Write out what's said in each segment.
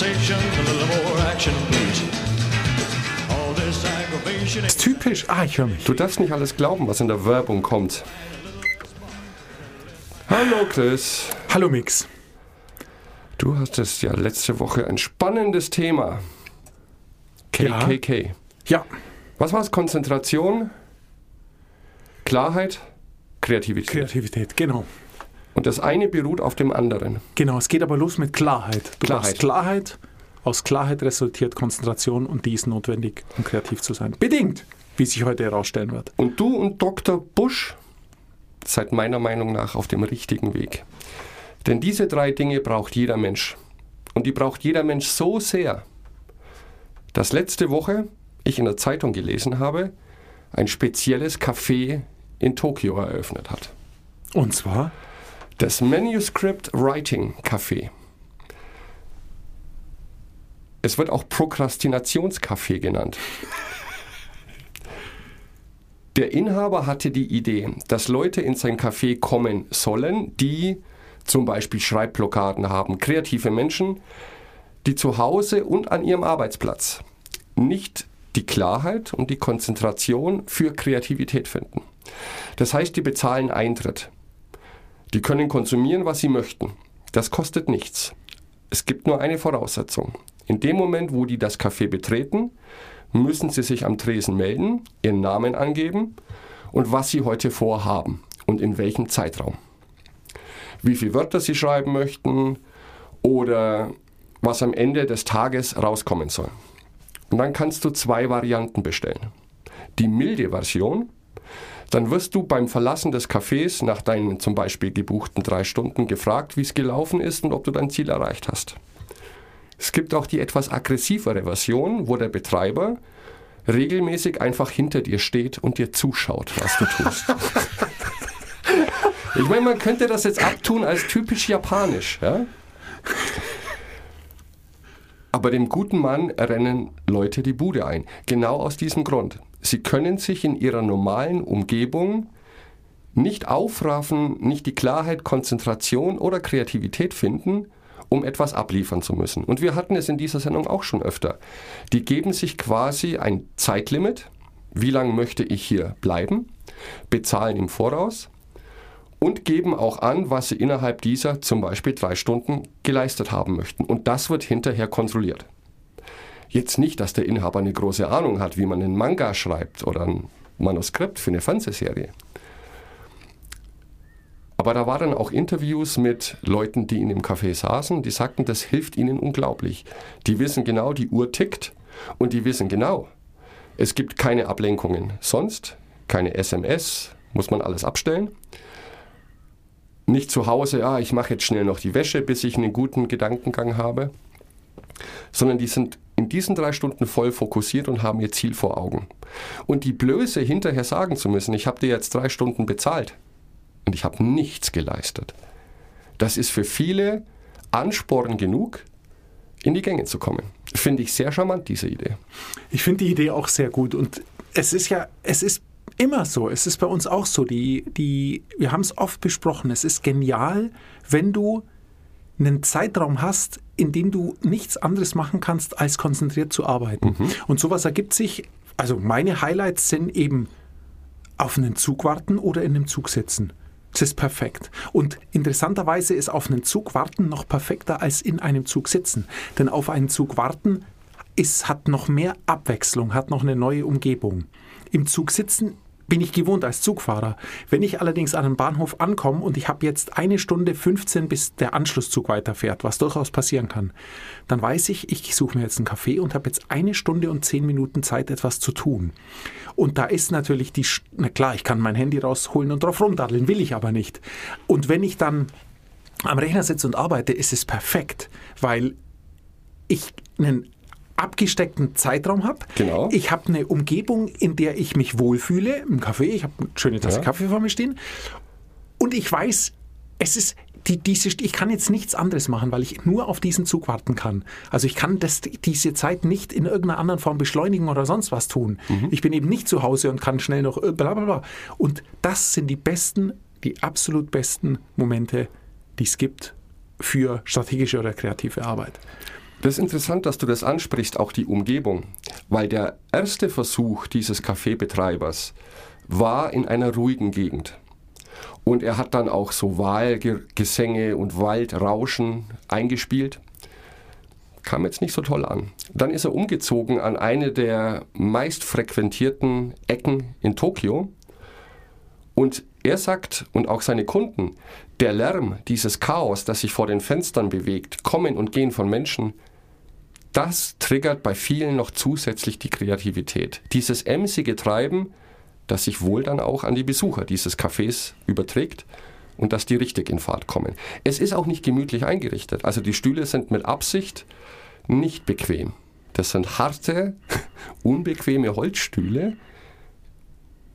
conversation, a little more action, please. All this aggravation. ist typisch. Ah, ich höre mich. Du darfst nicht alles glauben, was in der Werbung kommt. Hallo Chris. Hallo Mix. Du hattest ja letzte Woche ein spannendes Thema. Ja. KKK. Ja, Was war's? Konzentration, Klarheit, Kreativität. Kreativität, genau. Und das eine beruht auf dem anderen. Genau, es geht aber los mit Klarheit. Du Klarheit. Klarheit. Aus Klarheit resultiert Konzentration und die ist notwendig, um kreativ zu sein. Bedingt, wie sich heute herausstellen wird. Und du und Dr. Busch seid meiner Meinung nach auf dem richtigen Weg. Denn diese drei Dinge braucht jeder Mensch. Und die braucht jeder Mensch so sehr, dass letzte Woche ich in der Zeitung gelesen habe, ein spezielles Café in Tokio eröffnet hat. Und zwar, Das Manuscript Writing Café. Es wird auch Prokrastinationscafé genannt. Der Inhaber hatte die Idee, dass Leute in sein Café kommen sollen, die zum Beispiel Schreibblockaden haben, kreative Menschen, die zu Hause und an ihrem Arbeitsplatz nicht die Klarheit und die Konzentration für Kreativität finden. Das heißt, die bezahlen Eintritt. Die können konsumieren, was sie möchten. Das kostet nichts. Es gibt nur eine Voraussetzung. In dem Moment, wo die das Café betreten, müssen sie sich am Tresen melden, ihren Namen angeben und was sie heute vorhaben und in welchem Zeitraum. Wie viele Wörter sie schreiben möchten oder was am Ende des Tages rauskommen soll. Und dann kannst du zwei Varianten bestellen. Die milde Version, dann wirst du beim Verlassen des Cafés nach deinen zum Beispiel gebuchten drei Stunden gefragt, wie es gelaufen ist und ob du dein Ziel erreicht hast. Es gibt auch die etwas aggressivere Version, wo der Betreiber regelmäßig einfach hinter dir steht und dir zuschaut, was du tust. ich meine, man könnte das jetzt abtun als typisch japanisch. Ja? Aber dem guten Mann rennen Leute die Bude ein. Genau aus diesem Grund. Sie können sich in ihrer normalen Umgebung nicht aufraffen, nicht die Klarheit, Konzentration oder Kreativität finden, um etwas abliefern zu müssen. Und wir hatten es in dieser Sendung auch schon öfter. Die geben sich quasi ein Zeitlimit. Wie lange möchte ich hier bleiben? Bezahlen im Voraus und geben auch an, was sie innerhalb dieser zum Beispiel drei Stunden geleistet haben möchten. Und das wird hinterher kontrolliert. Jetzt nicht, dass der Inhaber eine große Ahnung hat, wie man einen Manga schreibt oder ein Manuskript für eine Fernsehserie. Aber da waren auch Interviews mit Leuten, die in dem Café saßen, die sagten, das hilft ihnen unglaublich. Die wissen genau, die Uhr tickt und die wissen genau, es gibt keine Ablenkungen. Sonst keine SMS, muss man alles abstellen. Nicht zu Hause, ah, ich mache jetzt schnell noch die Wäsche, bis ich einen guten Gedankengang habe, sondern die sind in diesen drei Stunden voll fokussiert und haben ihr Ziel vor Augen. Und die Blöße hinterher sagen zu müssen, ich habe dir jetzt drei Stunden bezahlt und ich habe nichts geleistet, das ist für viele Ansporn genug, in die Gänge zu kommen. Finde ich sehr charmant, diese Idee. ich finde die Idee auch sehr gut. Und es ist ja, es ist immer so, es ist bei uns auch so. Die, die, wir haben es oft besprochen, es ist genial, wenn du einen Zeitraum hast, in dem du nichts anderes machen kannst, als konzentriert zu arbeiten. Und sowas ergibt sich, also meine Highlights sind eben auf einen Zug warten oder in einem Zug sitzen. Das ist perfekt. Und interessanterweise ist auf einen Zug warten noch perfekter als in einem Zug sitzen. Denn auf einen Zug warten ist, hat noch mehr Abwechslung, hat noch eine neue Umgebung. Im Zug sitzen bin ich gewohnt als Zugfahrer. Wenn ich allerdings an einem Bahnhof ankomme und ich habe jetzt eine Stunde 15, bis der Anschlusszug weiterfährt, was durchaus passieren kann, dann weiß ich, ich suche mir jetzt einen Kaffee und habe jetzt eine Stunde und zehn Minuten Zeit, etwas zu tun. Und da ist natürlich die, na klar, ich kann mein Handy rausholen und drauf rumdaddeln, will ich aber nicht. Und wenn ich dann am Rechner sitze und arbeite, ist es perfekt, weil ich einen abgesteckten Zeitraum habe. Genau. Ich habe eine Umgebung, in der ich mich wohlfühle, im Café. Ich habe eine schöne Tasse Ja. Kaffee vor mir stehen. Und ich weiß, es ist die, diese, ich kann jetzt nichts anderes machen, weil ich nur auf diesen Zug warten kann. Also ich kann das, diese Zeit nicht in irgendeiner anderen Form beschleunigen oder sonst was tun. Ich bin eben nicht zu Hause und kann schnell noch äh, bla bla bla. Und das sind die besten, die absolut besten Momente, die es gibt für strategische oder kreative Arbeit. Das ist interessant, dass du das ansprichst, auch die Umgebung, weil der erste Versuch dieses Kaffeebetreibers war in einer ruhigen Gegend. Und er hat dann auch so Wahlgesänge und Waldrauschen eingespielt. Kam jetzt nicht so toll an. Dann ist er umgezogen an eine der meist frequentierten Ecken in Tokio. Und er sagt, und auch seine Kunden, der Lärm, dieses Chaos, das sich vor den Fenstern bewegt, Kommen und Gehen von Menschen, das triggert bei vielen noch zusätzlich die Kreativität. Dieses emsige Treiben, das sich wohl dann auch an die Besucher dieses Cafés überträgt und dass die richtig in Fahrt kommen. Es ist auch nicht gemütlich eingerichtet. Also die Stühle sind mit Absicht nicht bequem. Das sind harte, unbequeme Holzstühle,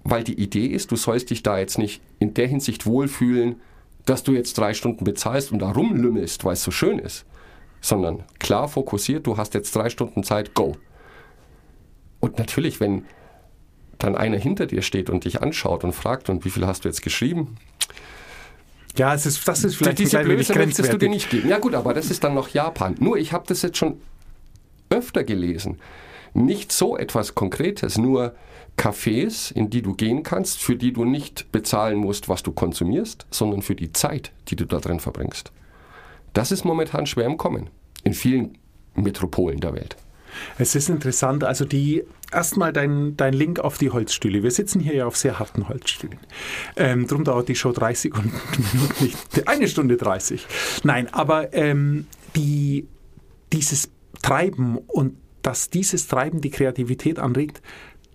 weil die Idee ist, du sollst dich da jetzt nicht in der Hinsicht wohlfühlen, dass du jetzt drei Stunden bezahlst und da rumlümmelst, weil es so schön ist, sondern klar fokussiert, du hast jetzt drei Stunden Zeit, go. Und natürlich, wenn dann einer hinter dir steht und dich anschaut und fragt, und wie viel hast du jetzt geschrieben? Ja, es ist, das ist vielleicht Diese ein klein wenig möchtest du dir nicht geben. Ja gut, aber das ist dann noch Japan. Nur ich habe das jetzt schon öfter gelesen. Nicht so etwas Konkretes, nur Cafés, in die du gehen kannst, für die du nicht bezahlen musst, was du konsumierst, sondern für die Zeit, die du da drin verbringst. Das ist momentan schwer im Kommen. In vielen Metropolen der Welt. Es ist interessant, also die erstmal dein, dein Link auf die Holzstühle. Wir sitzen hier ja auf sehr harten Holzstühlen. Ähm, drum dauert die Show 30 und Minuten nicht. Eine Stunde 30. Nein, aber ähm, die, dieses Treiben und dass dieses Treiben die Kreativität anregt,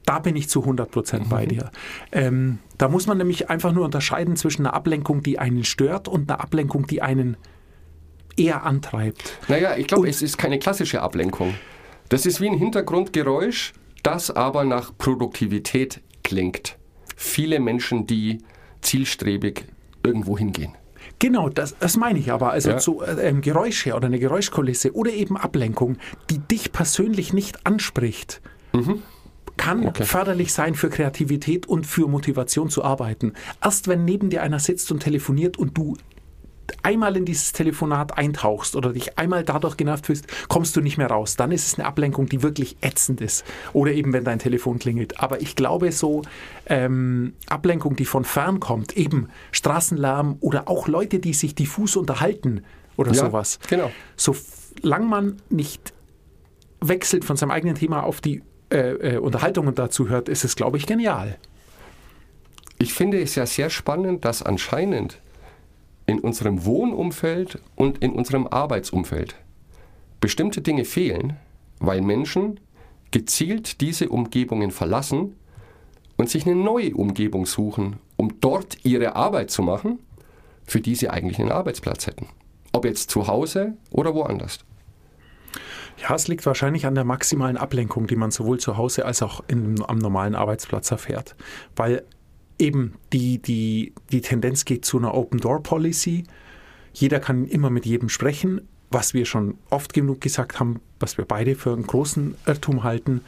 da bin ich zu 100 Prozent bei dir. Ähm, da muss man nämlich einfach nur unterscheiden zwischen einer Ablenkung, die einen stört und einer Ablenkung, die einen eher antreibt. Naja, ich glaube, es ist keine klassische Ablenkung. Das ist wie ein Hintergrundgeräusch, das aber nach Produktivität klingt. Viele Menschen, die zielstrebig irgendwo hingehen. Genau, das, das meine ich aber. Also Ja. so äh, ähm, Geräusche oder eine Geräuschkulisse oder eben Ablenkung, die dich persönlich nicht anspricht, kann Mhm. Okay. förderlich sein für Kreativität und für Motivation zu arbeiten. Erst wenn neben dir einer sitzt und telefoniert und du einmal in dieses Telefonat eintauchst oder dich einmal dadurch genervt fühlst, kommst du nicht mehr raus. Dann ist es eine Ablenkung, die wirklich ätzend ist. Oder eben, wenn dein Telefon klingelt. Aber ich glaube, so ähm, Ablenkung, die von fern kommt, eben Straßenlärm oder auch Leute, die sich diffus unterhalten oder Ja, sowas. genau. Solange man nicht wechselt von seinem eigenen Thema auf die äh, äh, Unterhaltungen dazu hört, ist es, glaube ich, genial. Ich finde es ja sehr spannend, dass anscheinend in unserem Wohnumfeld und in unserem Arbeitsumfeld bestimmte Dinge fehlen, weil Menschen gezielt diese Umgebungen verlassen und sich eine neue Umgebung suchen, um dort ihre Arbeit zu machen, für die sie eigentlich einen Arbeitsplatz hätten. Ob jetzt zu Hause oder woanders. Ja, es liegt wahrscheinlich an der maximalen Ablenkung, die man sowohl zu Hause als auch in, am normalen Arbeitsplatz erfährt. Weil eben die, die, die Tendenz geht zu einer Open-Door-Policy. Jeder kann immer mit jedem sprechen, was wir schon oft genug gesagt haben, was wir beide für einen großen Irrtum halten.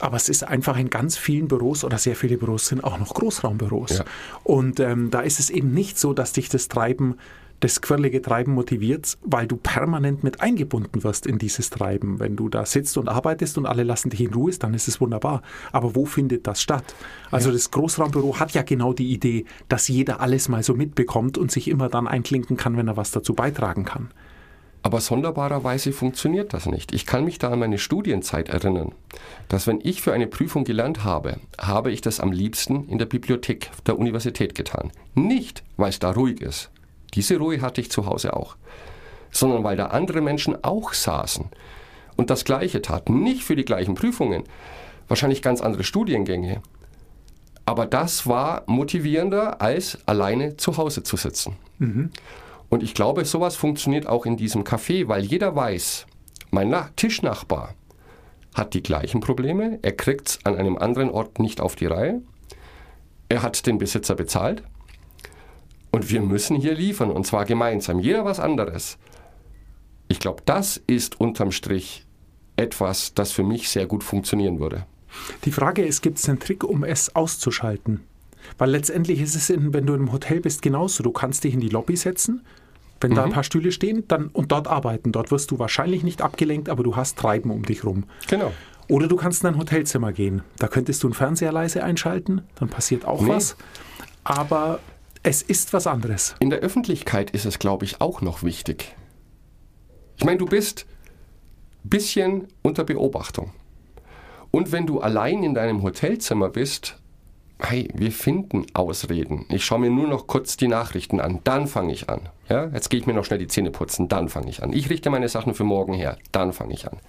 Aber es ist einfach in ganz vielen Büros oder sehr viele Büros sind auch noch Großraumbüros. Ja. Und ähm, da ist es eben nicht so, dass dich das Treiben, das quirlige Treiben motiviert, weil du permanent mit eingebunden wirst in dieses Treiben. Wenn du da sitzt und arbeitest und alle lassen dich in Ruhe, dann ist es wunderbar. Aber wo findet das statt? Also das Großraumbüro hat ja genau die Idee, dass jeder alles mal so mitbekommt und sich immer dann einklinken kann, wenn er was dazu beitragen kann. Aber sonderbarerweise funktioniert das nicht. Ich kann mich da an meine Studienzeit erinnern, dass wenn ich für eine Prüfung gelernt habe, habe ich das am liebsten in der Bibliothek der Universität getan. Nicht, weil es da ruhig ist. Diese Ruhe hatte ich zu Hause auch. Sondern weil da andere Menschen auch saßen und das Gleiche taten. Nicht für die gleichen Prüfungen, wahrscheinlich ganz andere Studiengänge. Aber das war motivierender, als alleine zu Hause zu sitzen. Und ich glaube, sowas funktioniert auch in diesem Café, weil jeder weiß, mein Na Tischnachbar hat die gleichen Probleme, er kriegt es an einem anderen Ort nicht auf die Reihe, er hat den Besitzer bezahlt und wir müssen hier liefern und zwar gemeinsam, jeder was anderes. Ich glaube, das ist unterm Strich etwas, das für mich sehr gut funktionieren würde. Die Frage ist, gibt es einen Trick, um es auszuschalten? Weil letztendlich ist es, in, wenn du im Hotel bist, genauso. Du kannst dich in die Lobby setzen wenn da ein paar Stühle stehen, dann und dort arbeiten. Dort wirst du wahrscheinlich nicht abgelenkt, aber du hast Treiben um dich rum. Genau. Oder du kannst in ein Hotelzimmer gehen. Da könntest du einen Fernseher leise einschalten, dann passiert auch Nee. was. Aber es ist was anderes. In der Öffentlichkeit ist es, glaube ich, auch noch wichtig. Ich meine, du bist ein bisschen unter Beobachtung. Und wenn du allein in deinem Hotelzimmer bist, hey, wir finden Ausreden. Ich schaue mir nur noch kurz die Nachrichten an, dann fange ich an. Ja, jetzt gehe ich mir noch schnell die Zähne putzen, dann fange ich an. Ich richte meine Sachen für morgen her, dann fange ich an.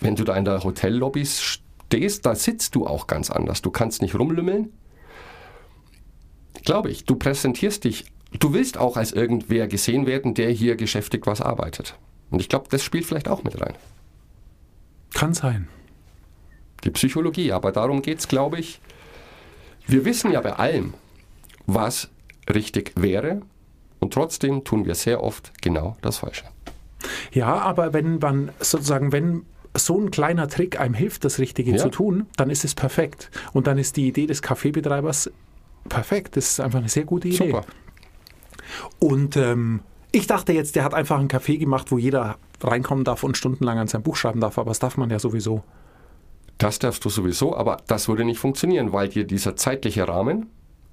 Wenn du da in der Hotellobby stehst, da sitzt du auch ganz anders. Du kannst nicht rumlümmeln. Glaube ich, du präsentierst dich, du willst auch als irgendwer gesehen werden, der hier geschäftig was arbeitet. Und ich glaube, das spielt vielleicht auch mit rein. Kann sein. Die Psychologie, aber darum geht es, glaube ich. Wir wissen ja bei allem, was richtig wäre, und trotzdem tun wir sehr oft genau das Falsche. Ja, aber wenn man sozusagen, wenn so ein kleiner Trick einem hilft, das Richtige Ja. zu tun, dann ist es perfekt. Und dann ist die Idee des Kaffeebetreibers perfekt. Das ist einfach eine sehr gute Idee. Super. Und ähm, ich dachte jetzt, der hat einfach einen Kaffee gemacht, wo jeder reinkommen darf und stundenlang an sein Buch schreiben darf, aber das darf man ja sowieso. Das darfst du sowieso, aber das würde nicht funktionieren, weil dir dieser zeitliche Rahmen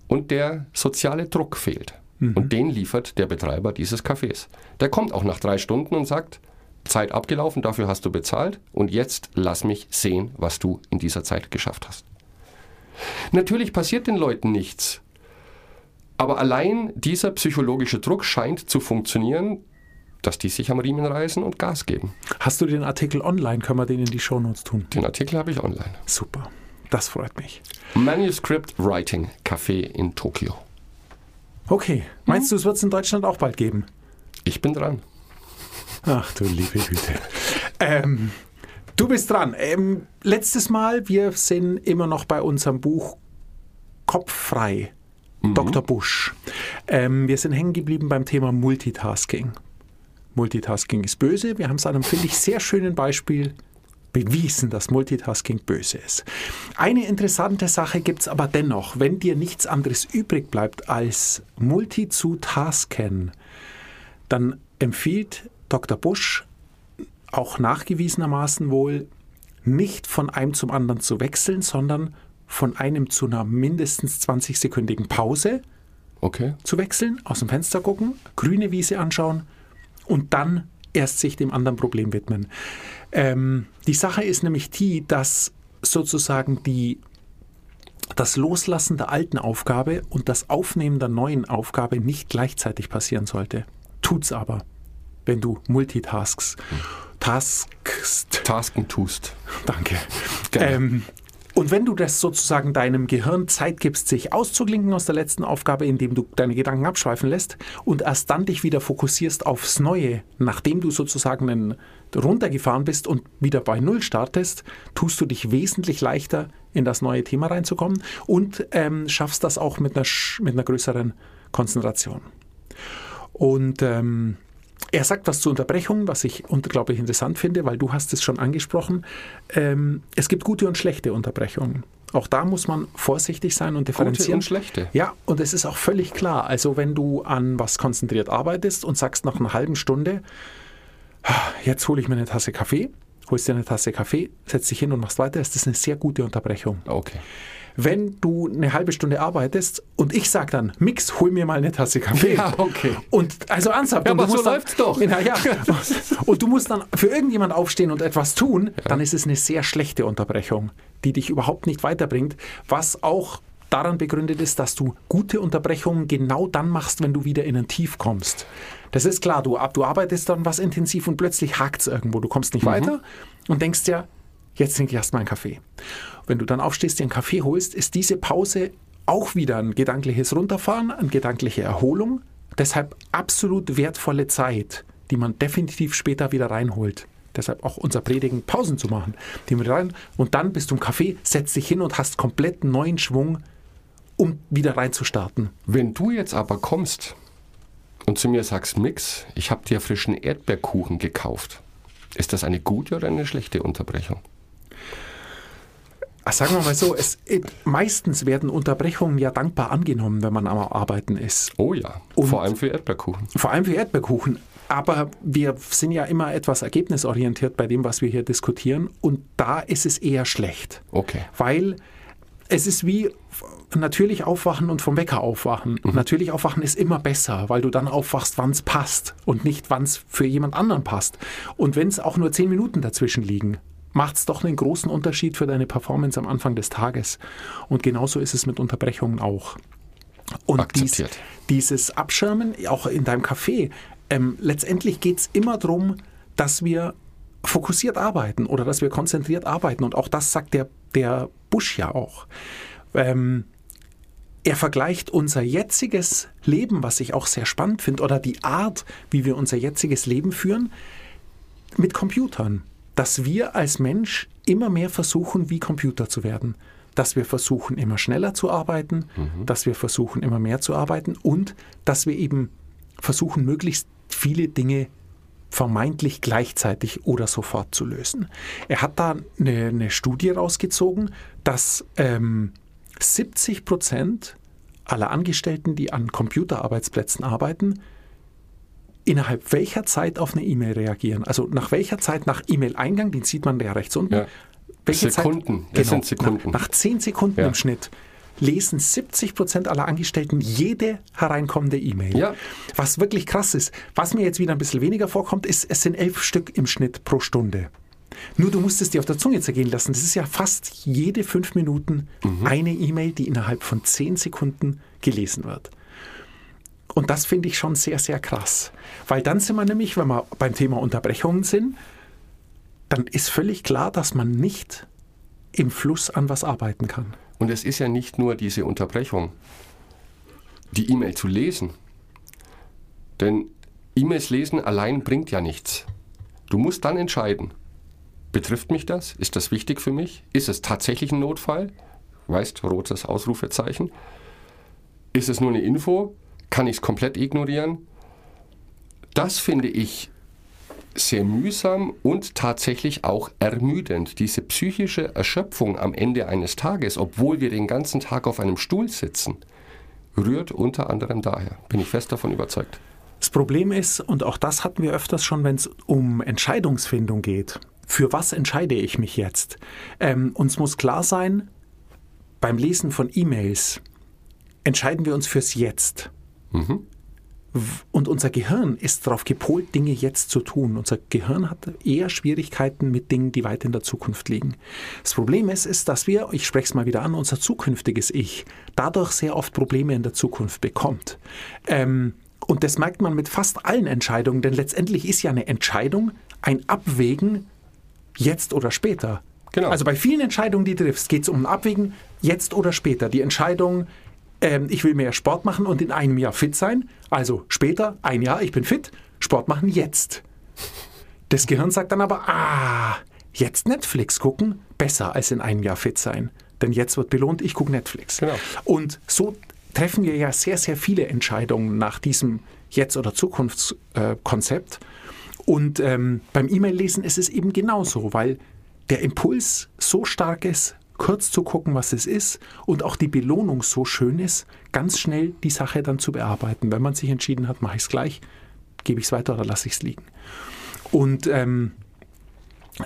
und der soziale Druck fehlt. Und den liefert der Betreiber dieses Cafés. Der kommt auch nach drei Stunden und sagt, Zeit abgelaufen, dafür hast du bezahlt und jetzt lass mich sehen, was du in dieser Zeit geschafft hast. Natürlich passiert den Leuten nichts, aber allein dieser psychologische Druck scheint zu funktionieren, dass die sich am Riemen reißen und Gas geben. Hast du den Artikel online? Können wir den in die Shownotes tun? Den Artikel habe ich online. Super. Das freut mich. Manuscript Writing Café in Tokio. Okay. Meinst du, es wird es in Deutschland auch bald geben? Ich bin dran. Ach du liebe Güte. ähm, du bist dran. Ähm, letztes Mal, wir sind immer noch bei unserem Buch Kopffrei. Dr. Busch. Ähm, wir sind hängen geblieben beim Thema Multitasking. Multitasking ist böse. Wir haben es an einem, finde ich, sehr schönen Beispiel bewiesen, dass Multitasking böse ist. Eine interessante Sache gibt es aber dennoch, wenn dir nichts anderes übrig bleibt, als Multi zu tasken, dann empfiehlt Dr. Busch auch nachgewiesenermaßen wohl, nicht von einem zum anderen zu wechseln, sondern von einem zu einer mindestens 20-sekündigen Pause Okay. zu wechseln, aus dem Fenster gucken, grüne Wiese anschauen und dann erst sich dem anderen Problem widmen. Ähm, die Sache ist nämlich die, dass sozusagen die, das Loslassen der alten Aufgabe und das Aufnehmen der neuen Aufgabe nicht gleichzeitig passieren sollte. Tut's aber, wenn du multitaskst. Taskst. Tasken tust. Danke. Ähm, und wenn du das sozusagen deinem Gehirn Zeit gibst, sich auszuklinken aus der letzten Aufgabe, indem du deine Gedanken abschweifen lässt und erst dann dich wieder fokussierst aufs Neue, nachdem du sozusagen runtergefahren bist und wieder bei Null startest, tust du dich wesentlich leichter in das neue Thema reinzukommen und ähm, schaffst das auch mit einer, mit einer größeren Konzentration. Und ähm, er sagt was zur Unterbrechung, was ich unglaublich interessant finde, weil du hast es schon angesprochen. Ähm, es gibt gute und schlechte Unterbrechungen. Auch da muss man vorsichtig sein und differenzieren. und schlechte. Ja, und es ist auch völlig klar. Also wenn du an was konzentriert arbeitest und sagst nach einer halben Stunde, "Ah, jetzt hole ich mir eine Tasse Kaffee, holst dir eine Tasse Kaffee, setzt dich hin und machst weiter, ist das eine sehr gute Unterbrechung. Okay. Wenn du eine halbe Stunde arbeitest und ich sag dann, Mix, hol mir mal eine Tasse Kaffee. Ja, okay. Und also ernsthaft. Ja, und du aber so musst dann, läuft's doch. Ja, ja. Und du musst dann für irgendjemand aufstehen und etwas tun, dann ist es eine sehr schlechte Unterbrechung, die dich überhaupt nicht weiterbringt, was auch daran begründet ist, dass du gute Unterbrechungen genau dann machst, wenn du wieder in ein Tief kommst. Das ist klar, du, du arbeitest dann was intensiv und plötzlich hakt es irgendwo. Du kommst nicht weiter und denkst dir, jetzt trinke ich erstmal einen Kaffee. Wenn du dann aufstehst, dir einen Kaffee holst, ist diese Pause auch wieder ein gedankliches Runterfahren, eine gedankliche Erholung. Deshalb absolut wertvolle Zeit, die man definitiv später wieder reinholt. Deshalb auch unser Predigen, Pausen zu machen. Die mit rein und dann bist du im Kaffee, setzt dich hin und hast komplett neuen Schwung, um wieder reinzustarten. Wenn du jetzt aber kommst und zu mir sagst, Mix, ich habe dir frischen Erdbeerkuchen gekauft, ist das eine gute oder eine schlechte Unterbrechung? Ach, sagen wir mal so, es, äh, meistens werden Unterbrechungen ja dankbar angenommen, wenn man am Arbeiten ist. Oh ja, Und- vor allem für Erdbeerkuchen. Vor allem für Erdbeerkuchen. Aber wir sind ja immer etwas ergebnisorientiert bei dem, was wir hier diskutieren. Und da ist es eher schlecht. Okay. Weil es ist wie natürlich aufwachen und vom Wecker aufwachen. Natürlich aufwachen ist immer besser, weil du dann aufwachst, wann es passt und nicht, wann es für jemand anderen passt. Und wenn es auch nur zehn Minuten dazwischen liegen, macht es doch einen großen Unterschied für deine Performance am Anfang des Tages. Und genauso ist es mit Unterbrechungen auch. Und dies, dieses Abschirmen, auch in deinem Café, ähm, letztendlich geht es immer darum, dass wir fokussiert arbeiten oder dass wir konzentriert arbeiten. Und auch das sagt der, der Bush ja auch. Ähm, er vergleicht unser jetziges Leben, was ich auch sehr spannend finde, oder die Art, wie wir unser jetziges Leben führen, mit Computern. Dass wir als Mensch immer mehr versuchen, wie Computer zu werden. Dass wir versuchen, immer schneller zu arbeiten, dass wir versuchen, immer mehr zu arbeiten und dass wir eben versuchen, möglichst viele Dinge vermeintlich gleichzeitig oder sofort zu lösen. Er hat da eine, eine Studie rausgezogen, dass ähm, 70 Prozent aller Angestellten, die an Computerarbeitsplätzen arbeiten, innerhalb welcher Zeit auf eine E-Mail reagieren. Also nach welcher Zeit nach E-Mail-Eingang, den sieht man ja rechts unten. Ja. Welche Sekunden, Zeit, das sind Sekunden. Nach, nach 10 Sekunden Ja. im Schnitt lesen 70 Prozent aller Angestellten jede hereinkommende E-Mail. Ja. Was wirklich krass ist. Was mir jetzt wieder ein bisschen weniger vorkommt, ist, es sind elf Stück im Schnitt pro Stunde. Nur du musst es dir auf der Zunge zergehen lassen. Das ist ja fast jede fünf Minuten Mhm. eine E-Mail, die innerhalb von zehn Sekunden gelesen wird. Und das finde ich schon sehr, sehr krass. Weil dann sind wir nämlich, wenn wir beim Thema Unterbrechungen sind, dann ist völlig klar, dass man nicht im Fluss an was arbeiten kann. Und es ist ja nicht nur diese Unterbrechung, die E-Mail zu lesen. Denn E-Mails lesen allein bringt ja nichts. Du musst dann entscheiden, betrifft mich das? Ist das wichtig für mich? Ist es tatsächlich ein Notfall? Weißt, rotes Ausrufezeichen. Ist es nur eine Info? Kann ich es komplett ignorieren? Das finde ich sehr mühsam und tatsächlich auch ermüdend. Diese psychische Erschöpfung am Ende eines Tages, obwohl wir den ganzen Tag auf einem Stuhl sitzen, rührt unter anderem daher. Bin ich fest davon überzeugt. Das Problem ist, und auch das hatten wir öfters schon, wenn es um Entscheidungsfindung geht. Für was entscheide ich mich jetzt? Ähm, uns muss klar sein, beim Lesen von E-Mails entscheiden wir uns fürs Jetzt. Und unser Gehirn ist darauf gepolt, Dinge jetzt zu tun. Unser Gehirn hat eher Schwierigkeiten mit Dingen, die weit in der Zukunft liegen. Das Problem ist, ist, dass wir, ich spreche es mal wieder an, unser zukünftiges Ich dadurch sehr oft Probleme in der Zukunft bekommt. Ähm, und das merkt man mit fast allen Entscheidungen, denn letztendlich ist ja eine Entscheidung ein Abwägen jetzt oder später. Genau. Also bei vielen Entscheidungen, die du triffst, geht es um ein Abwägen jetzt oder später. Die Entscheidung, ähm, ich will mehr Sport machen und in einem Jahr fit sein. Also später, ein Jahr, ich bin fit, Sport machen jetzt. Das Gehirn sagt dann aber, ah, jetzt Netflix gucken, besser als in einem Jahr fit sein. Denn jetzt wird belohnt, ich gucke Netflix. Genau. Und so treffen wir ja sehr, sehr viele Entscheidungen nach diesem Jetzt- oder Zukunftskonzept. Und ähm, beim E-Mail-Lesen ist es eben genauso, weil der Impuls so stark ist, kurz zu gucken, was es ist und auch die Belohnung so schön ist, ganz schnell die Sache dann zu bearbeiten. Wenn man sich entschieden hat, mache ich es gleich, gebe ich es weiter oder lasse ich es liegen. Und ähm,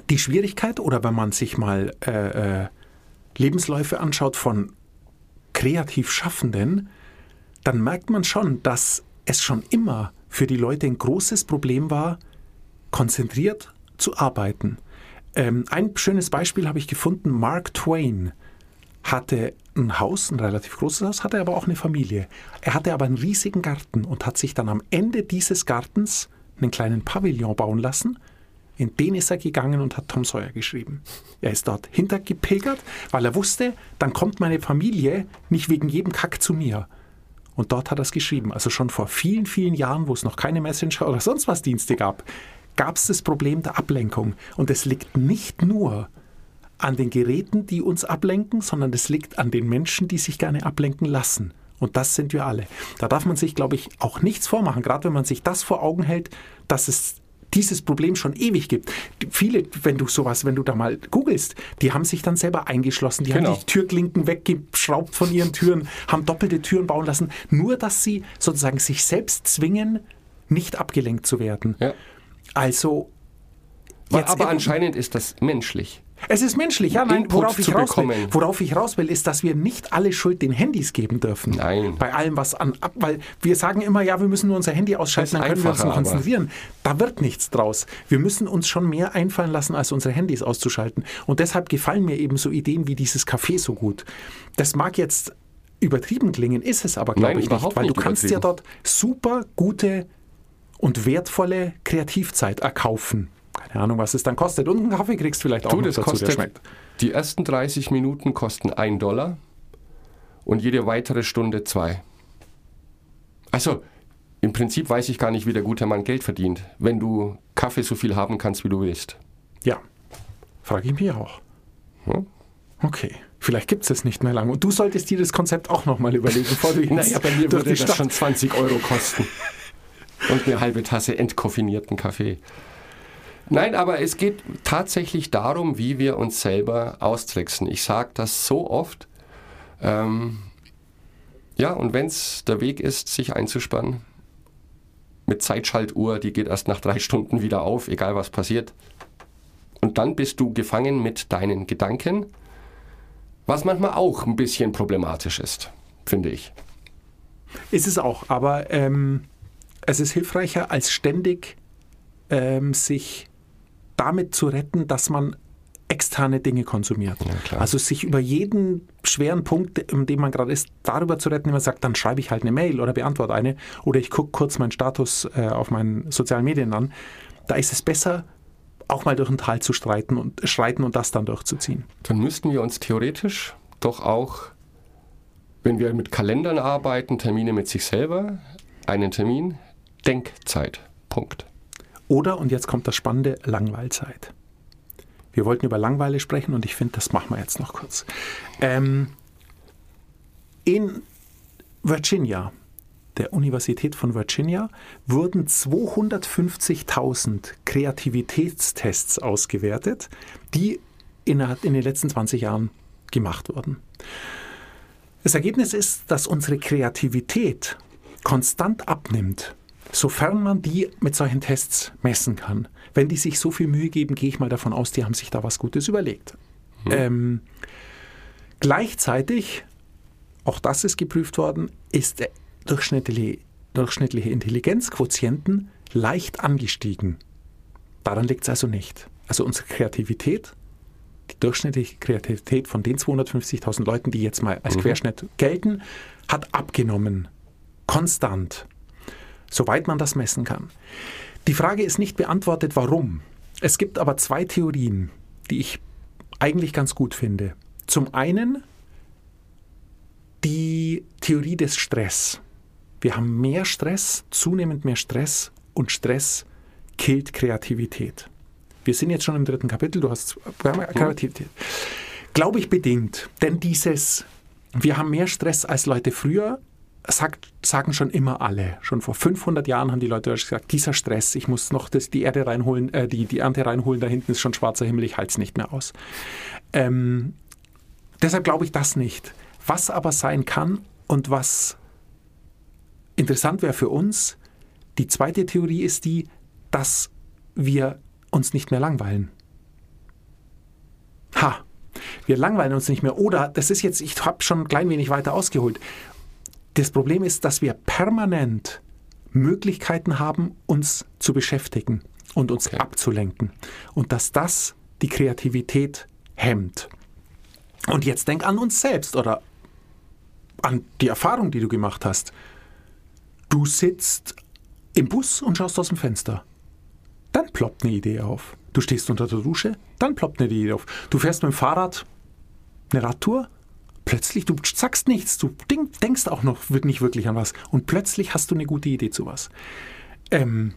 die Schwierigkeit, oder wenn man sich mal äh, äh, Lebensläufe anschaut von kreativ Schaffenden, dann merkt man schon, dass es schon immer für die Leute ein großes Problem war, konzentriert zu arbeiten. Ähm, ein schönes Beispiel habe ich gefunden. Mark Twain hatte ein Haus, ein relativ großes Haus, hatte aber auch eine Familie. Er hatte aber einen riesigen Garten und hat sich dann am Ende dieses Gartens einen kleinen Pavillon bauen lassen. In den ist er gegangen und hat Tom Sawyer geschrieben. Er ist dort hintergepilgert, weil er wusste, dann kommt meine Familie nicht wegen jedem Kack zu mir. Und dort hat er es geschrieben. Also schon vor vielen, vielen Jahren, wo es noch keine Messenger oder sonst was Dienste gab, gab es das Problem der Ablenkung. Und es liegt nicht nur an den Geräten, die uns ablenken, sondern es liegt an den Menschen, die sich gerne ablenken lassen. Und das sind wir alle. Da darf man sich, glaube ich, auch nichts vormachen, gerade wenn man sich das vor Augen hält, dass es dieses Problem schon ewig gibt. Viele, wenn du sowas, wenn du da mal googelst, die haben sich dann selber eingeschlossen, die Genau. haben die Türklinken weggeschraubt von ihren Türen, haben doppelte Türen bauen lassen, nur dass sie sozusagen sich selbst zwingen, nicht abgelenkt zu werden. Ja. Also Aber eben- anscheinend ist das menschlich. es ist menschlich, ja, nein, worauf ich, raus will, worauf ich raus will, ist, dass wir nicht alle Schuld den Handys geben dürfen. Nein. Bei allem, was an, ab, weil wir sagen immer, ja, wir müssen nur unser Handy ausschalten, dann können wir uns einfacher, aber- konzentrieren. Da wird nichts draus. Wir müssen uns schon mehr einfallen lassen, als unsere Handys auszuschalten. Und deshalb gefallen mir eben so Ideen wie dieses Café so gut. Das mag jetzt übertrieben klingen, ist es aber, glaube ich, nicht, weil du kannst übertrieben. dort super gute und wertvolle Kreativzeit erkaufen. Keine Ahnung, was es dann kostet. Und einen Kaffee kriegst du vielleicht auch Du, noch das dazu, der kostet, schmeckt. die ersten 30 Minuten kosten 1 Dollar und jede weitere Stunde 2. Also, im Prinzip weiß ich gar nicht, wie der gute Mann Geld verdient, wenn du Kaffee so viel haben kannst, wie du willst. Ja, frage ich mich auch. Hm? Okay, vielleicht gibt es das nicht mehr lange. Und du solltest dir das Konzept auch nochmal überlegen, bevor du jetzt Naja, bei mir würde das Stadt... schon 20 Euro kosten. Und eine halbe Tasse entkoffinierten Kaffee. Nein, aber es geht tatsächlich darum, wie wir uns selber austricksen. Ich sage das so oft. Ähm, ja, und wenn es der Weg ist, sich einzuspannen, mit Zeitschaltuhr, die geht erst nach drei Stunden wieder auf, egal was passiert. Und dann bist du gefangen mit deinen Gedanken, was manchmal auch ein bisschen problematisch ist, finde ich. Ist es auch, aber ähm, es ist hilfreicher, als ständig ähm, sich damit zu retten, dass man externe Dinge konsumiert. klar. also sich über jeden schweren Punkt, in dem man gerade ist, darüber zu retten, wenn man sagt, dann schreibe ich halt eine Mail oder beantworte eine oder ich gucke kurz meinen Status äh, auf meinen sozialen Medien an. Da ist es besser, auch mal durch ein Tal zu streiten und schreiten und das dann durchzuziehen. dann müssten wir uns theoretisch doch auch, wenn wir mit Kalendern arbeiten, Termine mit sich selber, einen Termin, Denkzeit. Punkt. Oder, und jetzt kommt das Spannende, Langweilzeit. Wir wollten über Langweile sprechen und ich finde, das machen wir jetzt noch kurz. Ähm, in Virginia, der Universität von Virginia, wurden 250.000 Kreativitätstests ausgewertet, die in, in den letzten 20 Jahren gemacht wurden. Das Ergebnis ist, dass unsere Kreativität konstant abnimmt, sofern man die mit solchen Tests messen kann. Wenn die sich so viel Mühe geben, gehe ich mal davon aus, die haben sich da was Gutes überlegt. Ähm, gleichzeitig, auch das ist geprüft worden, ist der durchschnittliche, durchschnittliche Intelligenzquotienten leicht angestiegen. Daran liegt es also nicht. Also unsere Kreativität, die durchschnittliche Kreativität von den 250.000 Leuten, die jetzt mal als Querschnitt gelten, hat abgenommen. Konstant. Soweit man das messen kann. Die Frage ist nicht beantwortet, warum. Es gibt aber zwei Theorien, die ich eigentlich ganz gut finde. Zum einen die Theorie des Stress. Wir haben mehr Stress, zunehmend mehr Stress und Stress killt Kreativität. Wir sind jetzt schon im dritten Kapitel, du hast Kreativität. Glaube ich bedingt, denn dieses, wir haben mehr Stress als Leute früher, sagt, sagen schon immer alle. Schon vor 500 Jahren haben die Leute gesagt, dieser Stress, ich muss noch das, die Erde reinholen, äh, die, die Ernte reinholen, da hinten ist schon schwarzer Himmel, ich halte es nicht mehr aus. Ähm, deshalb glaube ich das nicht. Was aber sein kann und was interessant wäre für uns, die zweite Theorie ist die, dass wir uns nicht mehr langweilen. Ha, wir langweilen uns nicht mehr. Oder, das ist jetzt, ich habe schon ein klein wenig weiter ausgeholt. Das Problem ist, dass wir permanent Möglichkeiten haben, uns zu beschäftigen und uns Okay. abzulenken. Und dass das die Kreativität hemmt. Und jetzt denk an uns selbst oder an die Erfahrung, die du gemacht hast. Du sitzt im Bus und schaust aus dem Fenster. Dann ploppt eine Idee auf. Du stehst unter der Dusche, dann ploppt eine Idee auf. Du fährst mit dem Fahrrad eine Radtour, plötzlich, du sagst nichts, du denk, denkst auch noch nicht wirklich an was und plötzlich hast du eine gute Idee zu was. Ähm,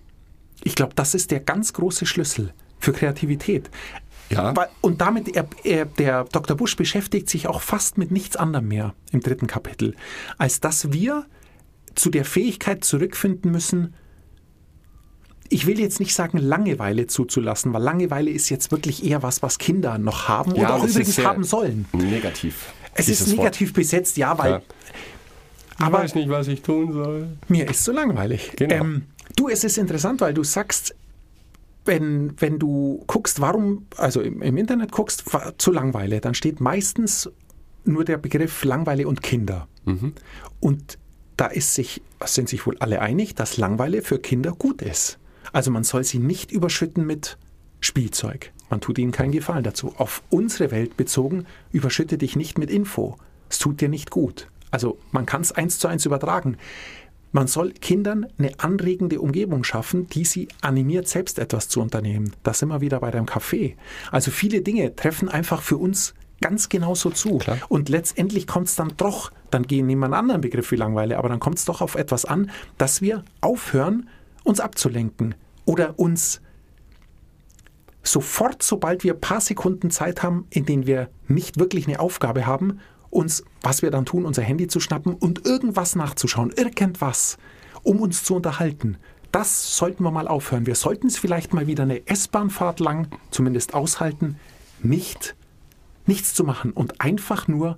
ich glaube, das ist der ganz große Schlüssel für Kreativität. Ja. Und damit, er, er, der Dr. Busch beschäftigt sich auch fast mit nichts anderem mehr im dritten Kapitel, als dass wir zu der Fähigkeit zurückfinden müssen, ich will jetzt nicht sagen, Langeweile zuzulassen, weil Langeweile ist jetzt wirklich eher was, was Kinder noch haben Ja, und auch übrigens haben sollen. Negativ. Es ist Wort. negativ besetzt, ja, weil Ja. Ich aber- weiß nicht, was ich tun soll. mir ist so langweilig. Genau. Ähm, du, es ist interessant, weil du sagst, wenn, wenn du guckst, warum, also im, im Internet guckst, zu Langweile, dann steht meistens nur der Begriff Langweile und Kinder. Und da ist sich, sind sich wohl alle einig, dass Langweile für Kinder gut ist. Also man soll sie nicht überschütten mit Spielzeug. Man tut ihnen keinen Gefallen dazu. Auf unsere Welt bezogen, überschütte dich nicht mit Info. Es tut dir nicht gut. Also man kann es eins zu eins übertragen. Man soll Kindern eine anregende Umgebung schaffen, die sie animiert, selbst etwas zu unternehmen. Da sind wir wieder bei deinem Café. Also viele Dinge treffen einfach für uns ganz genauso zu. Klar. Und letztendlich kommt es dann doch, dann gehen nehmen wir einen anderen Begriff wie Langweile, aber dann kommt es doch auf etwas an, dass wir aufhören, uns abzulenken oder uns sofort, sobald wir ein paar Sekunden Zeit haben, in denen wir nicht wirklich eine Aufgabe haben, uns, was wir dann tun, unser Handy zu schnappen und irgendwas nachzuschauen, irgendwas, um uns zu unterhalten. Das sollten wir mal aufhören. Wir sollten es vielleicht mal wieder eine S-Bahn-Fahrt lang zumindest aushalten, nicht nichts zu machen und einfach nur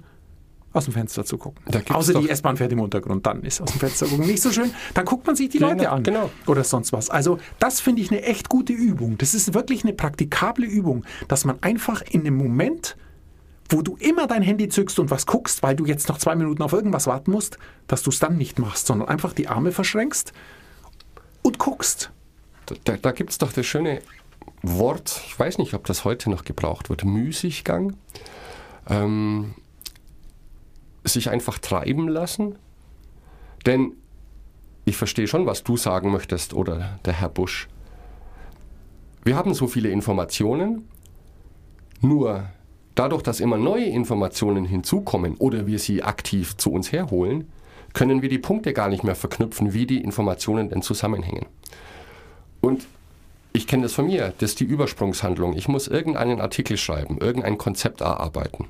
aus dem Fenster zu gucken. Da Außer die S-Bahn fährt im Untergrund, dann ist aus dem Fenster gucken nicht so schön. Dann guckt man sich die Genau, Leute an genau. oder sonst was. Also das finde ich eine echt gute Übung. Das ist wirklich eine praktikable Übung, dass man einfach in einem Moment, wo du immer dein Handy zückst und was guckst, weil du jetzt noch zwei Minuten auf irgendwas warten musst, dass du es dann nicht machst, sondern einfach die Arme verschränkst und guckst. Da, da gibt es doch das schöne Wort, ich weiß nicht, ob das heute noch gebraucht wird, Müßiggang. Ähm, sich einfach treiben lassen. Denn ich verstehe schon, was du sagen möchtest oder der Herr Busch. Wir haben so viele Informationen, nur dadurch, dass immer neue Informationen hinzukommen oder wir sie aktiv zu uns herholen, können wir die Punkte gar nicht mehr verknüpfen, wie die Informationen denn zusammenhängen. Und ich kenne das von mir, das ist die Übersprungshandlung. Ich muss irgendeinen Artikel schreiben, irgendein Konzept erarbeiten.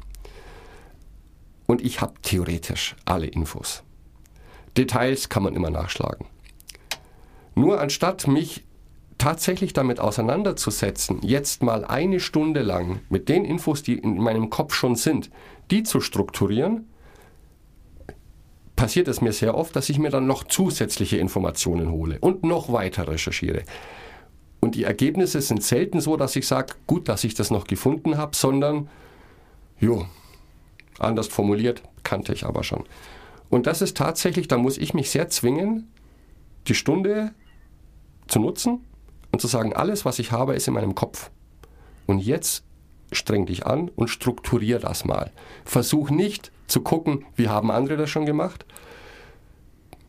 Und ich habe theoretisch alle Infos. Details kann man immer nachschlagen. Nur anstatt mich tatsächlich damit auseinanderzusetzen, jetzt mal eine Stunde lang mit den Infos, die in meinem Kopf schon sind, die zu strukturieren, passiert es mir sehr oft, dass ich mir dann noch zusätzliche Informationen hole und noch weiter recherchiere. Und die Ergebnisse sind selten so, dass ich sage, gut, dass ich das noch gefunden habe, sondern, jo, anders formuliert, kannte ich aber schon. Und das ist tatsächlich, da muss ich mich sehr zwingen, die Stunde zu nutzen und zu sagen, alles, was ich habe, ist in meinem Kopf. Und jetzt streng dich an und strukturier das mal. Versuch nicht zu gucken, wie haben andere das schon gemacht.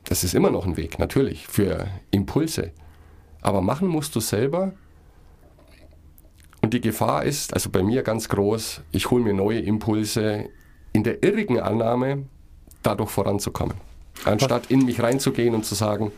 Das ist immer noch ein Weg, natürlich, für Impulse. Aber machen musst du selber. Und die Gefahr ist, also bei mir ganz groß, ich hole mir neue Impulse in der irrigen Annahme, dadurch voranzukommen. Anstatt in mich reinzugehen und zu sagen,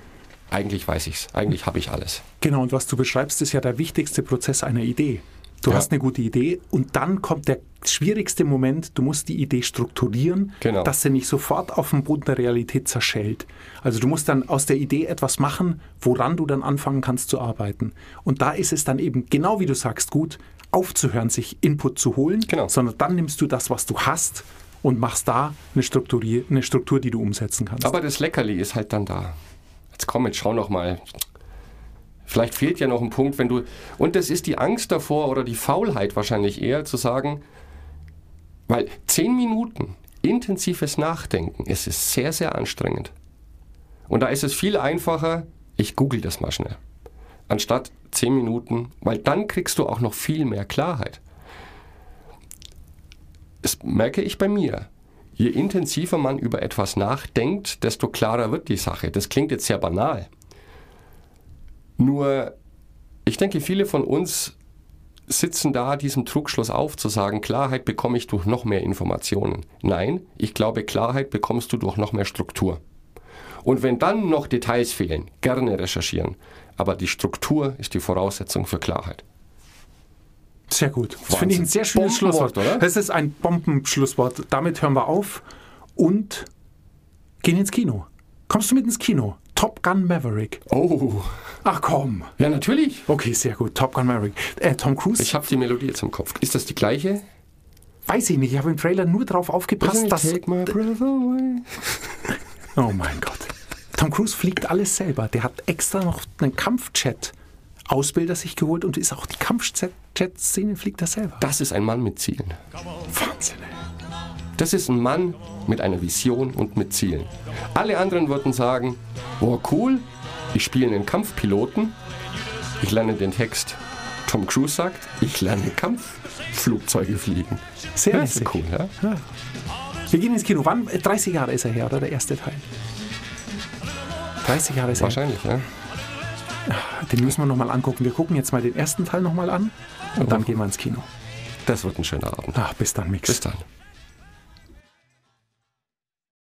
eigentlich weiß ich's, eigentlich habe ich alles. Genau, und was du beschreibst, ist ja der wichtigste Prozess einer Idee. Du Ja. hast eine gute Idee und dann kommt der schwierigste Moment, du musst die Idee strukturieren, Genau. dass sie nicht sofort auf dem Boden der Realität zerschellt. Also du musst dann aus der Idee etwas machen, woran du dann anfangen kannst zu arbeiten. Und da ist es dann eben, genau wie du sagst, gut, aufzuhören, sich Input zu holen, Genau. sondern dann nimmst du das, was du hast und machst da eine, Strukturier eine Struktur, die du umsetzen kannst. Aber das Leckerli ist halt dann da. Jetzt komm, jetzt schau noch mal. Vielleicht fehlt ja noch ein Punkt, wenn du. Und das ist die Angst davor oder die Faulheit wahrscheinlich eher zu sagen, weil zehn Minuten intensives Nachdenken, es ist sehr, sehr anstrengend. Und da ist es viel einfacher, ich google das mal schnell. Anstatt zehn Minuten, weil dann kriegst du auch noch viel mehr Klarheit. Das merke ich bei mir. Je intensiver man über etwas nachdenkt, desto klarer wird die Sache. Das klingt jetzt sehr banal. Nur, ich denke, viele von uns sitzen da diesem Trugschluss auf, zu sagen, Klarheit bekomme ich durch noch mehr Informationen. Nein, ich glaube, Klarheit bekommst du durch noch mehr Struktur. Und wenn dann noch Details fehlen, gerne recherchieren. Aber die Struktur ist die Voraussetzung für Klarheit. Sehr gut. Das finde ich ein sehr schönes Schlusswort. oder? Das ist ein Bombenschlusswort. Damit hören wir auf und gehen ins Kino. Kommst du mit ins Kino? Top Gun Maverick. Oh, Ach komm. ja, natürlich. Okay, sehr gut. Top Gun Maverick. Äh, Tom Cruise? Ich habe die Melodie jetzt im Kopf. Ist das die gleiche? weiß ich nicht. Ich habe im Trailer nur darauf aufgepasst, dass. Take my breath away. Oh mein Gott. Tom Cruise fliegt alles selber. Der hat extra noch einen Kampfjet. Ausbilder sich geholt und ist auch die Kampfjet-Szene fliegt er selber. Das ist ein Mann mit Zielen. Wahnsinn. Das ist ein Mann mit einer Vision und mit Zielen. Alle anderen würden sagen, oh cool, ich spiele einen Kampfpiloten, ich lerne den Text. Tom Cruise sagt, ich lerne Kampfflugzeuge fliegen. Sehr Ja, ist lässig. cool, ja? Wir gehen ins Kino. Wann? Äh, 30 Jahre ist er her, oder? Der erste Teil. 30 Jahre ist er her. Wahrscheinlich, ja. Den müssen wir nochmal angucken. Wir gucken jetzt mal den ersten Teil nochmal an und dann gehen wir ins Kino. Das wird ein schöner Abend. Ach, bis dann, Mix. Bis dann.